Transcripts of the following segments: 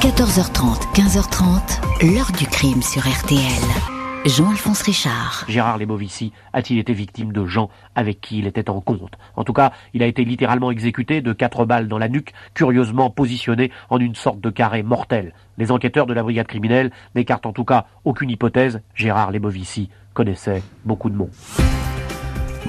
14h30, 15h30, l'heure du crime sur RTL. Jean-Alphonse Richard. Gérard Lebovici a-t-il été victime de gens avec qui il était en compte? En tout cas, il a été littéralement exécuté de quatre balles dans la nuque, curieusement positionné en une sorte de carré mortel. Les enquêteurs de la brigade criminelle n'écartent en tout cas aucune hypothèse. Gérard Lebovici connaissait beaucoup de monde.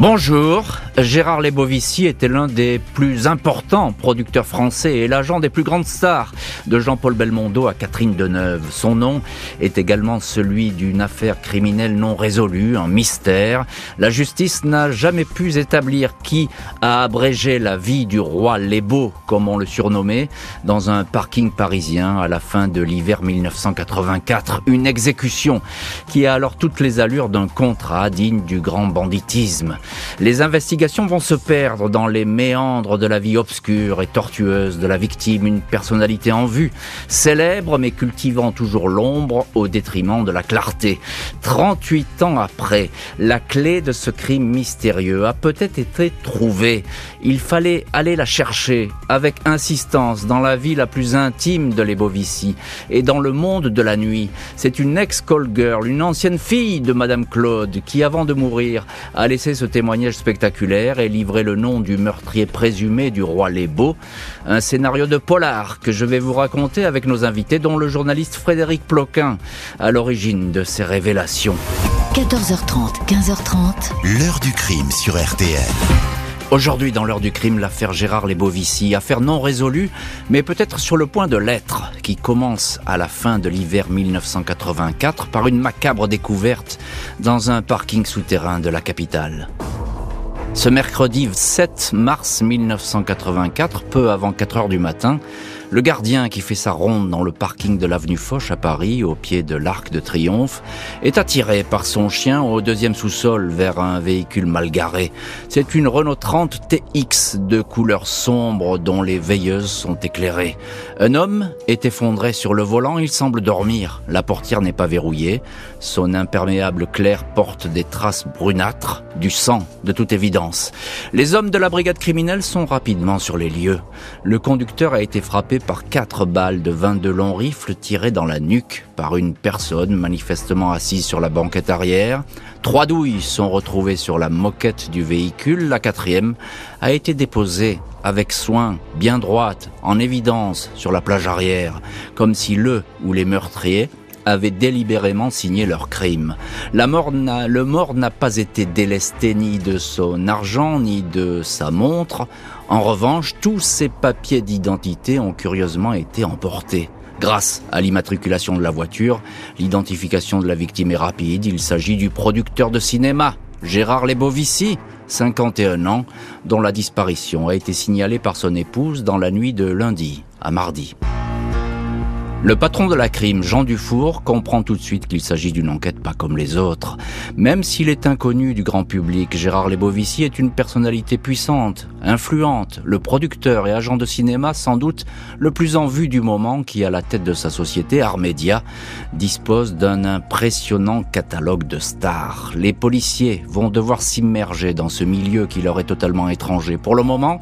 Bonjour, Gérard Lebovici était l'un des plus importants producteurs français et l'agent des plus grandes stars de Jean-Paul Belmondo à Catherine Deneuve. Son nom est également celui d'une affaire criminelle non résolue, un mystère. La justice n'a jamais pu établir qui a abrégé la vie du roi Lebo, comme on le surnommait, dans un parking parisien à la fin de l'hiver 1984. Une exécution qui a alors toutes les allures d'un contrat digne du grand banditisme. Les investigations vont se perdre dans les méandres de la vie obscure et tortueuse de la victime, une personnalité en vue, célèbre mais cultivant toujours l'ombre au détriment de la clarté. 38 ans après, la clé de ce crime mystérieux a peut-être été trouvée. Il fallait aller la chercher avec insistance dans la vie la plus intime de l'Ebovici et dans le monde de la nuit. C'est une ex-call girl, une ancienne fille de Madame Claude qui, avant de mourir, a laissé ce témoignage spectaculaire et livrer le nom du meurtrier présumé du roi Lébeau. Un scénario de polar que je vais vous raconter avec nos invités, dont le journaliste Frédéric Ploquin, à l'origine de ces révélations. 14h30, 15h30. L'heure du crime sur RTL. Aujourd'hui, dans l'heure du crime, l'affaire Gérard Lebovici, affaire non résolue, mais peut-être sur le point de l'être, qui commence à la fin de l'hiver 1984 par une macabre découverte dans un parking souterrain de la capitale. Ce mercredi 7 mars 1984, peu avant 4 heures du matin, le gardien qui fait sa ronde dans le parking de l'avenue Foch à Paris, au pied de l'Arc de Triomphe, est attiré par son chien au deuxième sous-sol vers un véhicule mal garé. C'est une Renault 30 TX de couleur sombre dont les veilleuses sont éclairées. Un homme est effondré sur le volant, il semble dormir. La portière n'est pas verrouillée. Son imperméable clair porte des traces brunâtres, du sang, de toute évidence. Les hommes de la brigade criminelle sont rapidement sur les lieux. Le conducteur a été frappé par quatre balles de 22 longs rifles tirées dans la nuque par une personne manifestement assise sur la banquette arrière. Trois douilles sont retrouvées sur la moquette du véhicule. La quatrième a été déposée avec soin, bien droite, en évidence sur la plage arrière, comme si le ou les meurtriers avaient délibérément signé leur crime. La mort le mort n'a pas été délesté ni de son argent ni de sa montre. En revanche, tous ces papiers d'identité ont curieusement été emportés. Grâce à l'immatriculation de la voiture, l'identification de la victime est rapide. Il s'agit du producteur de cinéma, Gérard Lebovici, 51 ans, dont la disparition a été signalée par son épouse dans la nuit de lundi à mardi. Le patron de la crime, Jean Dufour, comprend tout de suite qu'il s'agit d'une enquête pas comme les autres. Même s'il est inconnu du grand public, Gérard Lebovici est une personnalité puissante, influente, le producteur et agent de cinéma sans doute le plus en vue du moment qui, à la tête de sa société, Armédia, dispose d'un impressionnant catalogue de stars. Les policiers vont devoir s'immerger dans ce milieu qui leur est totalement étranger. Pour le moment,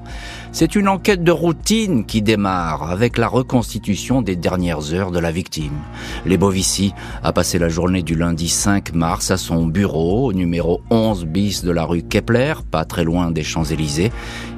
c'est une enquête de routine qui démarre avec la reconstitution des dernières heures de la victime. Lebovici a passé la journée du lundi 5 mars à son bureau au numéro 11 bis de la rue Kepler, pas très loin des Champs-Élysées.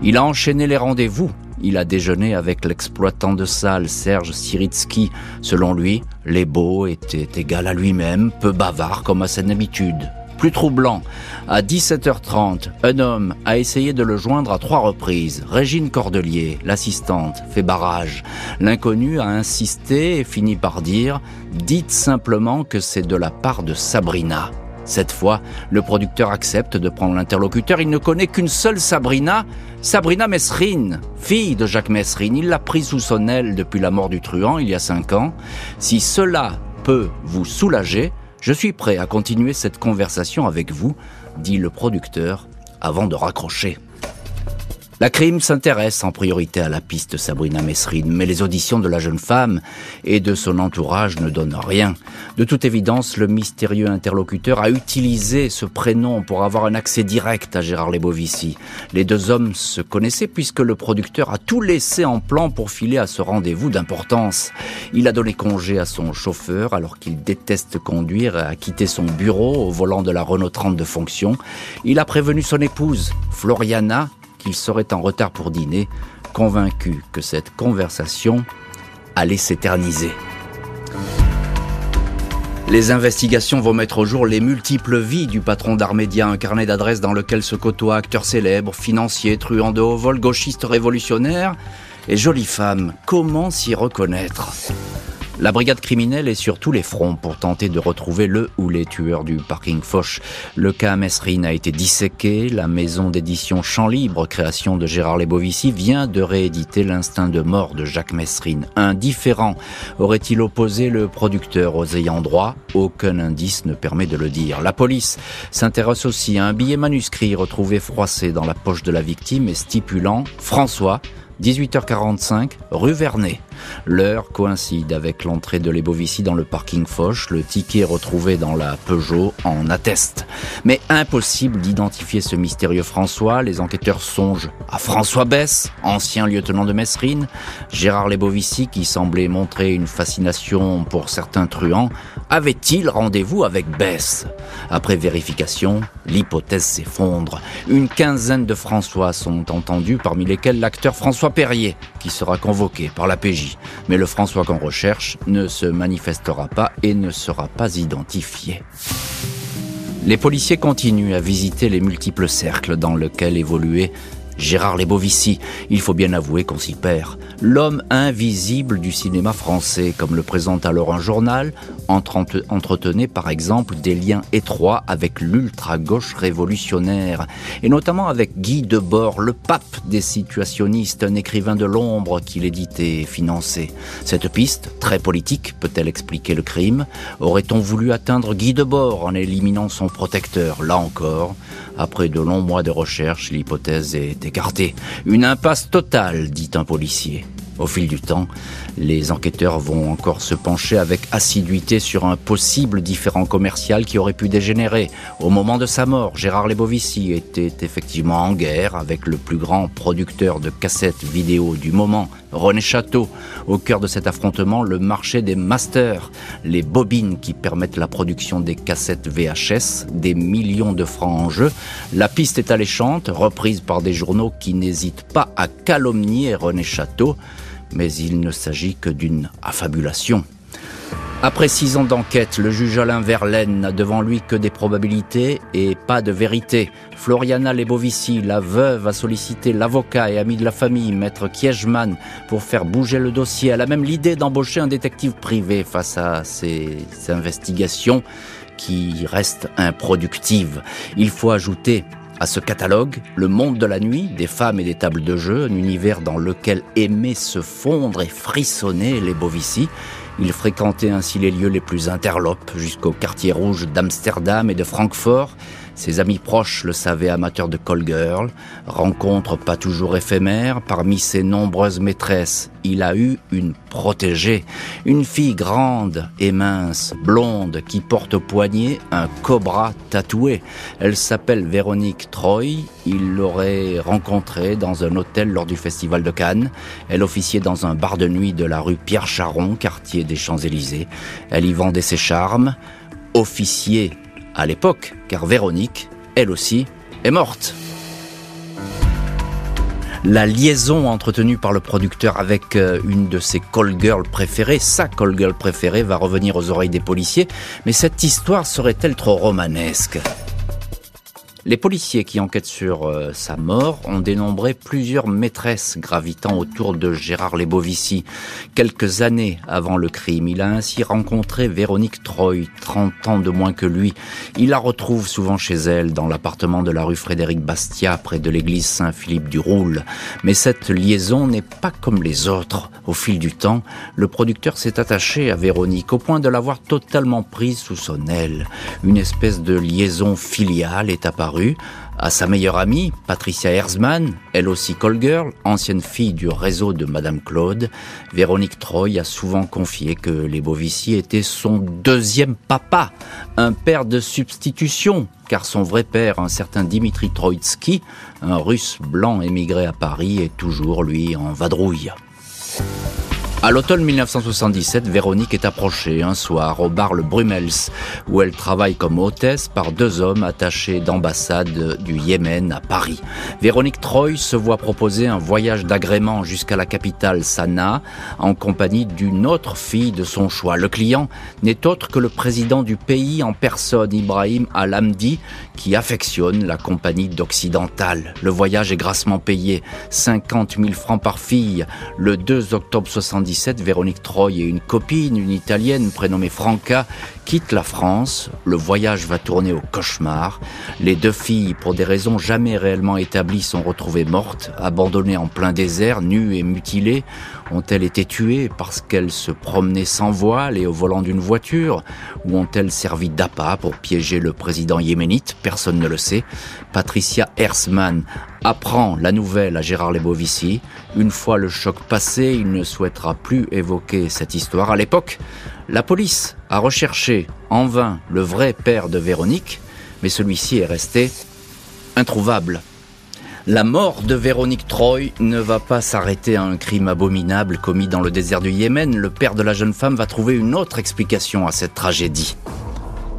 Il a enchaîné les rendez-vous. Il a déjeuné avec l'exploitant de salle Serge Siritsky. Selon lui, Lebo était égal à lui-même, peu bavard comme à son habitude. Plus troublant, à 17h30, un homme a essayé de le joindre à trois reprises. Régine Cordelier, l'assistante, fait barrage. L'inconnu a insisté et finit par dire « Dites simplement que c'est de la part de Sabrina ». Cette fois, le producteur accepte de prendre l'interlocuteur. Il ne connaît qu'une seule Sabrina, Sabrina Messrine, fille de Jacques Messrine. Il l'a prise sous son aile depuis la mort du truand il y a cinq ans. Si cela peut vous soulager, je suis prêt à continuer cette conversation avec vous, dit le producteur avant de raccrocher. La crime s'intéresse en priorité à la piste Sabrina Messrine, mais les auditions de la jeune femme et de son entourage ne donnent rien. De toute évidence, le mystérieux interlocuteur a utilisé ce prénom pour avoir un accès direct à Gérard Lebovici. Les deux hommes se connaissaient puisque le producteur a tout laissé en plan pour filer à ce rendez-vous d'importance. Il a donné congé à son chauffeur alors qu'il déteste conduire et a quitté son bureau au volant de la Renault 30 de fonction. Il a prévenu son épouse, Floriana, qu'il serait en retard pour dîner, convaincu que cette conversation allait s'éterniser. Les investigations vont mettre au jour les multiples vies du patron d'Armédia, un carnet d'adresses dans lequel se côtoient acteurs célèbres, financiers, truands de haut vol, gauchistes révolutionnaires et jolies femmes. Comment s'y reconnaître? La brigade criminelle est sur tous les fronts pour tenter de retrouver le ou les tueurs du parking Foch. Le cas Messrine a été disséqué. La maison d'édition Champ Libre, création de Gérard Lebovici, vient de rééditer l'instinct de mort de Jacques Messrine. Indifférent aurait-il opposé le producteur aux ayants droit? Aucun indice ne permet de le dire. La police s'intéresse aussi à un billet manuscrit retrouvé froissé dans la poche de la victime et stipulant François 18h45, rue Vernet. L'heure coïncide avec l'entrée de l'Ebovici dans le parking Foch. Le ticket retrouvé dans la Peugeot en atteste. Mais impossible d'identifier ce mystérieux François. Les enquêteurs songent à François Bess, ancien lieutenant de Messrine. Gérard Lebovici, qui semblait montrer une fascination pour certains truands, avait-il rendez-vous avec Bess? Après vérification, l'hypothèse s'effondre. Une quinzaine de François sont entendus, parmi lesquels l'acteur François Perrier, qui sera convoqué par la PJ. Mais le François qu'on recherche ne se manifestera pas et ne sera pas identifié. Les policiers continuent à visiter les multiples cercles dans lesquels évoluait Gérard Lebovici. Il faut bien avouer qu'on s'y perd l'homme invisible du cinéma français, comme le présente alors un journal, entretenait par exemple des liens étroits avec l'ultra-gauche révolutionnaire, et notamment avec Guy Debord, le pape des situationnistes, un écrivain de l'ombre qu'il éditait et finançait. Cette piste, très politique, peut-elle expliquer le crime? Aurait-on voulu atteindre Guy Debord en éliminant son protecteur? Là encore, après de longs mois de recherche, l'hypothèse est écartée. Une impasse totale, dit un policier. Au fil du temps, les enquêteurs vont encore se pencher avec assiduité sur un possible différent commercial qui aurait pu dégénérer. Au moment de sa mort, Gérard Lebovici était effectivement en guerre avec le plus grand producteur de cassettes vidéo du moment, René Château. Au cœur de cet affrontement, le marché des masters, les bobines qui permettent la production des cassettes VHS, des millions de francs en jeu. La piste est alléchante, reprise par des journaux qui n'hésitent pas à calomnier René Château mais il ne s'agit que d'une affabulation. Après six ans d'enquête, le juge Alain Verlaine n'a devant lui que des probabilités et pas de vérité. Floriana Lebovici, la veuve, a sollicité l'avocat et ami de la famille, maître Kiechman, pour faire bouger le dossier. Elle a même l'idée d'embaucher un détective privé face à ces investigations qui restent improductives. Il faut ajouter à ce catalogue, le monde de la nuit, des femmes et des tables de jeu, un univers dans lequel aimaient se fondre et frissonner les Bovici. Il fréquentait ainsi les lieux les plus interlopes, jusqu'au quartier rouge d'Amsterdam et de Francfort, ses amis proches le savaient amateur de call girl, rencontre pas toujours éphémère, parmi ses nombreuses maîtresses, il a eu une protégée, une fille grande et mince, blonde, qui porte au poignet un cobra tatoué. Elle s'appelle Véronique Troy, il l'aurait rencontrée dans un hôtel lors du festival de Cannes. Elle officiait dans un bar de nuit de la rue Pierre Charon, quartier des Champs-Élysées. Elle y vendait ses charmes. Officier à l'époque, car Véronique, elle aussi, est morte. La liaison entretenue par le producteur avec euh, une de ses call girls préférées, sa call girl préférée, va revenir aux oreilles des policiers, mais cette histoire serait-elle trop romanesque? Les policiers qui enquêtent sur euh, sa mort ont dénombré plusieurs maîtresses gravitant autour de Gérard Lebovici. Quelques années avant le crime, il a ainsi rencontré Véronique Troy, 30 ans de moins que lui. Il la retrouve souvent chez elle, dans l'appartement de la rue Frédéric Bastia, près de l'église Saint-Philippe du Roule. Mais cette liaison n'est pas comme les autres. Au fil du temps, le producteur s'est attaché à Véronique au point de l'avoir totalement prise sous son aile. Une espèce de liaison filiale est apparue À sa meilleure amie, Patricia Herzmann, elle aussi call ancienne fille du réseau de Madame Claude, Véronique Troy a souvent confié que les Bovici étaient son deuxième papa, un père de substitution, car son vrai père, un certain Dimitri Troitsky, un russe blanc émigré à Paris, est toujours, lui, en vadrouille. À l'automne 1977, Véronique est approchée un soir au bar Le Brumels, où elle travaille comme hôtesse par deux hommes attachés d'ambassade du Yémen à Paris. Véronique Troy se voit proposer un voyage d'agrément jusqu'à la capitale Sanaa en compagnie d'une autre fille de son choix. Le client n'est autre que le président du pays en personne, Ibrahim Al-Hamdi, qui affectionne la compagnie d'Occidental. Le voyage est grassement payé, 50 000 francs par fille. Le 2 octobre 70, Véronique Troy et une copine, une italienne prénommée Franca, quittent la France. Le voyage va tourner au cauchemar. Les deux filles, pour des raisons jamais réellement établies, sont retrouvées mortes, abandonnées en plein désert, nues et mutilées. Ont-elles été tuées parce qu'elles se promenaient sans voile et au volant d'une voiture? Ou ont-elles servi d'appât pour piéger le président yéménite? Personne ne le sait. Patricia Hersman apprend la nouvelle à Gérard Lebovici. Une fois le choc passé, il ne souhaitera plus évoquer cette histoire. À l'époque, la police a recherché en vain le vrai père de Véronique, mais celui-ci est resté introuvable. La mort de Véronique Troy ne va pas s'arrêter à un crime abominable commis dans le désert du Yémen. Le père de la jeune femme va trouver une autre explication à cette tragédie.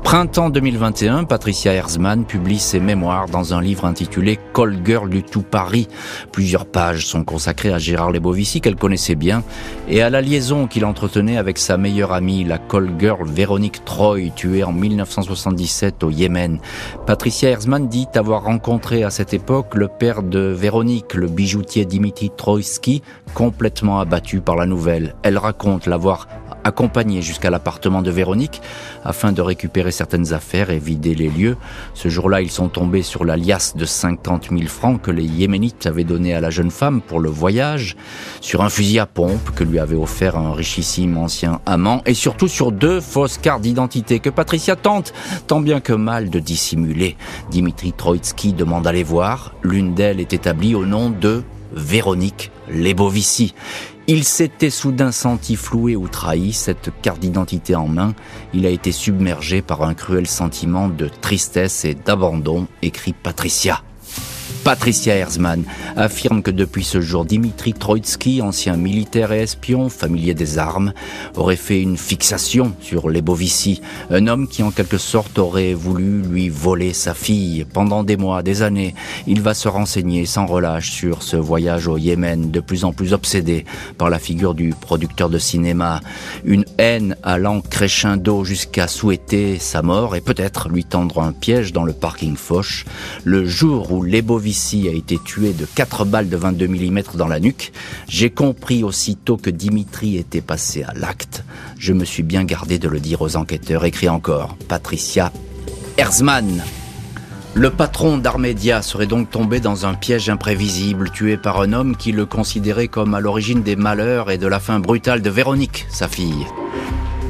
Printemps 2021, Patricia Herzmann publie ses mémoires dans un livre intitulé Call Girl du tout Paris. Plusieurs pages sont consacrées à Gérard Lebovici qu'elle connaissait bien et à la liaison qu'il entretenait avec sa meilleure amie, la call girl Véronique Troy, tuée en 1977 au Yémen. Patricia Herzmann dit avoir rencontré à cette époque le père de Véronique, le bijoutier Dimitri Troïski, complètement abattu par la nouvelle. Elle raconte l'avoir accompagné jusqu'à l'appartement de Véronique afin de récupérer certaines affaires et vider les lieux. Ce jour-là, ils sont tombés sur la liasse de 50 000 francs que les Yéménites avaient donné à la jeune femme pour le voyage, sur un fusil à pompe que lui avait offert un richissime ancien amant et surtout sur deux fausses cartes d'identité que Patricia tente tant bien que mal de dissimuler. Dimitri Troitsky demande à les voir. L'une d'elles est établie au nom de Véronique Lebovici. Il s'était soudain senti floué ou trahi, cette carte d'identité en main. Il a été submergé par un cruel sentiment de tristesse et d'abandon, écrit Patricia. Patricia Herzmann affirme que depuis ce jour, Dimitri Troitsky, ancien militaire et espion, familier des armes, aurait fait une fixation sur Lebovici, un homme qui en quelque sorte aurait voulu lui voler sa fille. Pendant des mois, des années, il va se renseigner sans relâche sur ce voyage au Yémen, de plus en plus obsédé par la figure du producteur de cinéma. Une haine allant crescendo jusqu'à souhaiter sa mort et peut-être lui tendre un piège dans le parking Foch. Le jour où Lebovici a été tué de 4 balles de 22 mm dans la nuque, j'ai compris aussitôt que Dimitri était passé à l'acte. Je me suis bien gardé de le dire aux enquêteurs, écrit encore Patricia Herzmann. Le patron d'Armédia serait donc tombé dans un piège imprévisible, tué par un homme qui le considérait comme à l'origine des malheurs et de la fin brutale de Véronique, sa fille.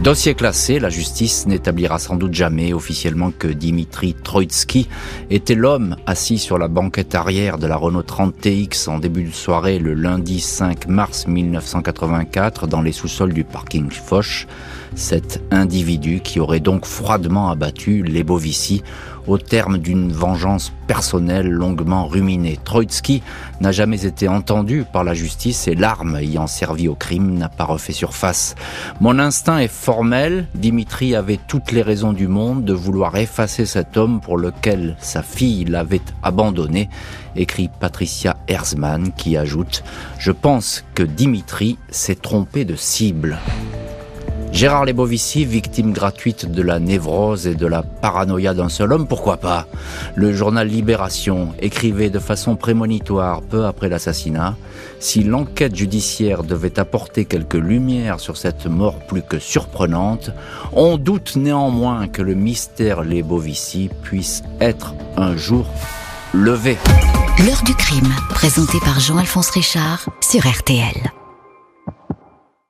Dossier classé, la justice n'établira sans doute jamais officiellement que Dimitri Troitsky était l'homme assis sur la banquette arrière de la Renault 30 TX en début de soirée le lundi 5 mars 1984 dans les sous-sols du parking Foch. Cet individu qui aurait donc froidement abattu les Bovici au terme d'une vengeance personnelle longuement ruminée. Troitsky n'a jamais été entendu par la justice et l'arme ayant servi au crime n'a pas refait surface. Mon instinct est formel, Dimitri avait toutes les raisons du monde de vouloir effacer cet homme pour lequel sa fille l'avait abandonné, écrit Patricia Herzmann qui ajoute « Je pense que Dimitri s'est trompé de cible ». Gérard Lebovici, victime gratuite de la névrose et de la paranoïa d'un seul homme, pourquoi pas? Le journal Libération écrivait de façon prémonitoire peu après l'assassinat Si l'enquête judiciaire devait apporter quelques lumières sur cette mort plus que surprenante, on doute néanmoins que le mystère Lebovici puisse être un jour levé. L'heure du crime, présenté par Jean-Alphonse Richard sur RTL.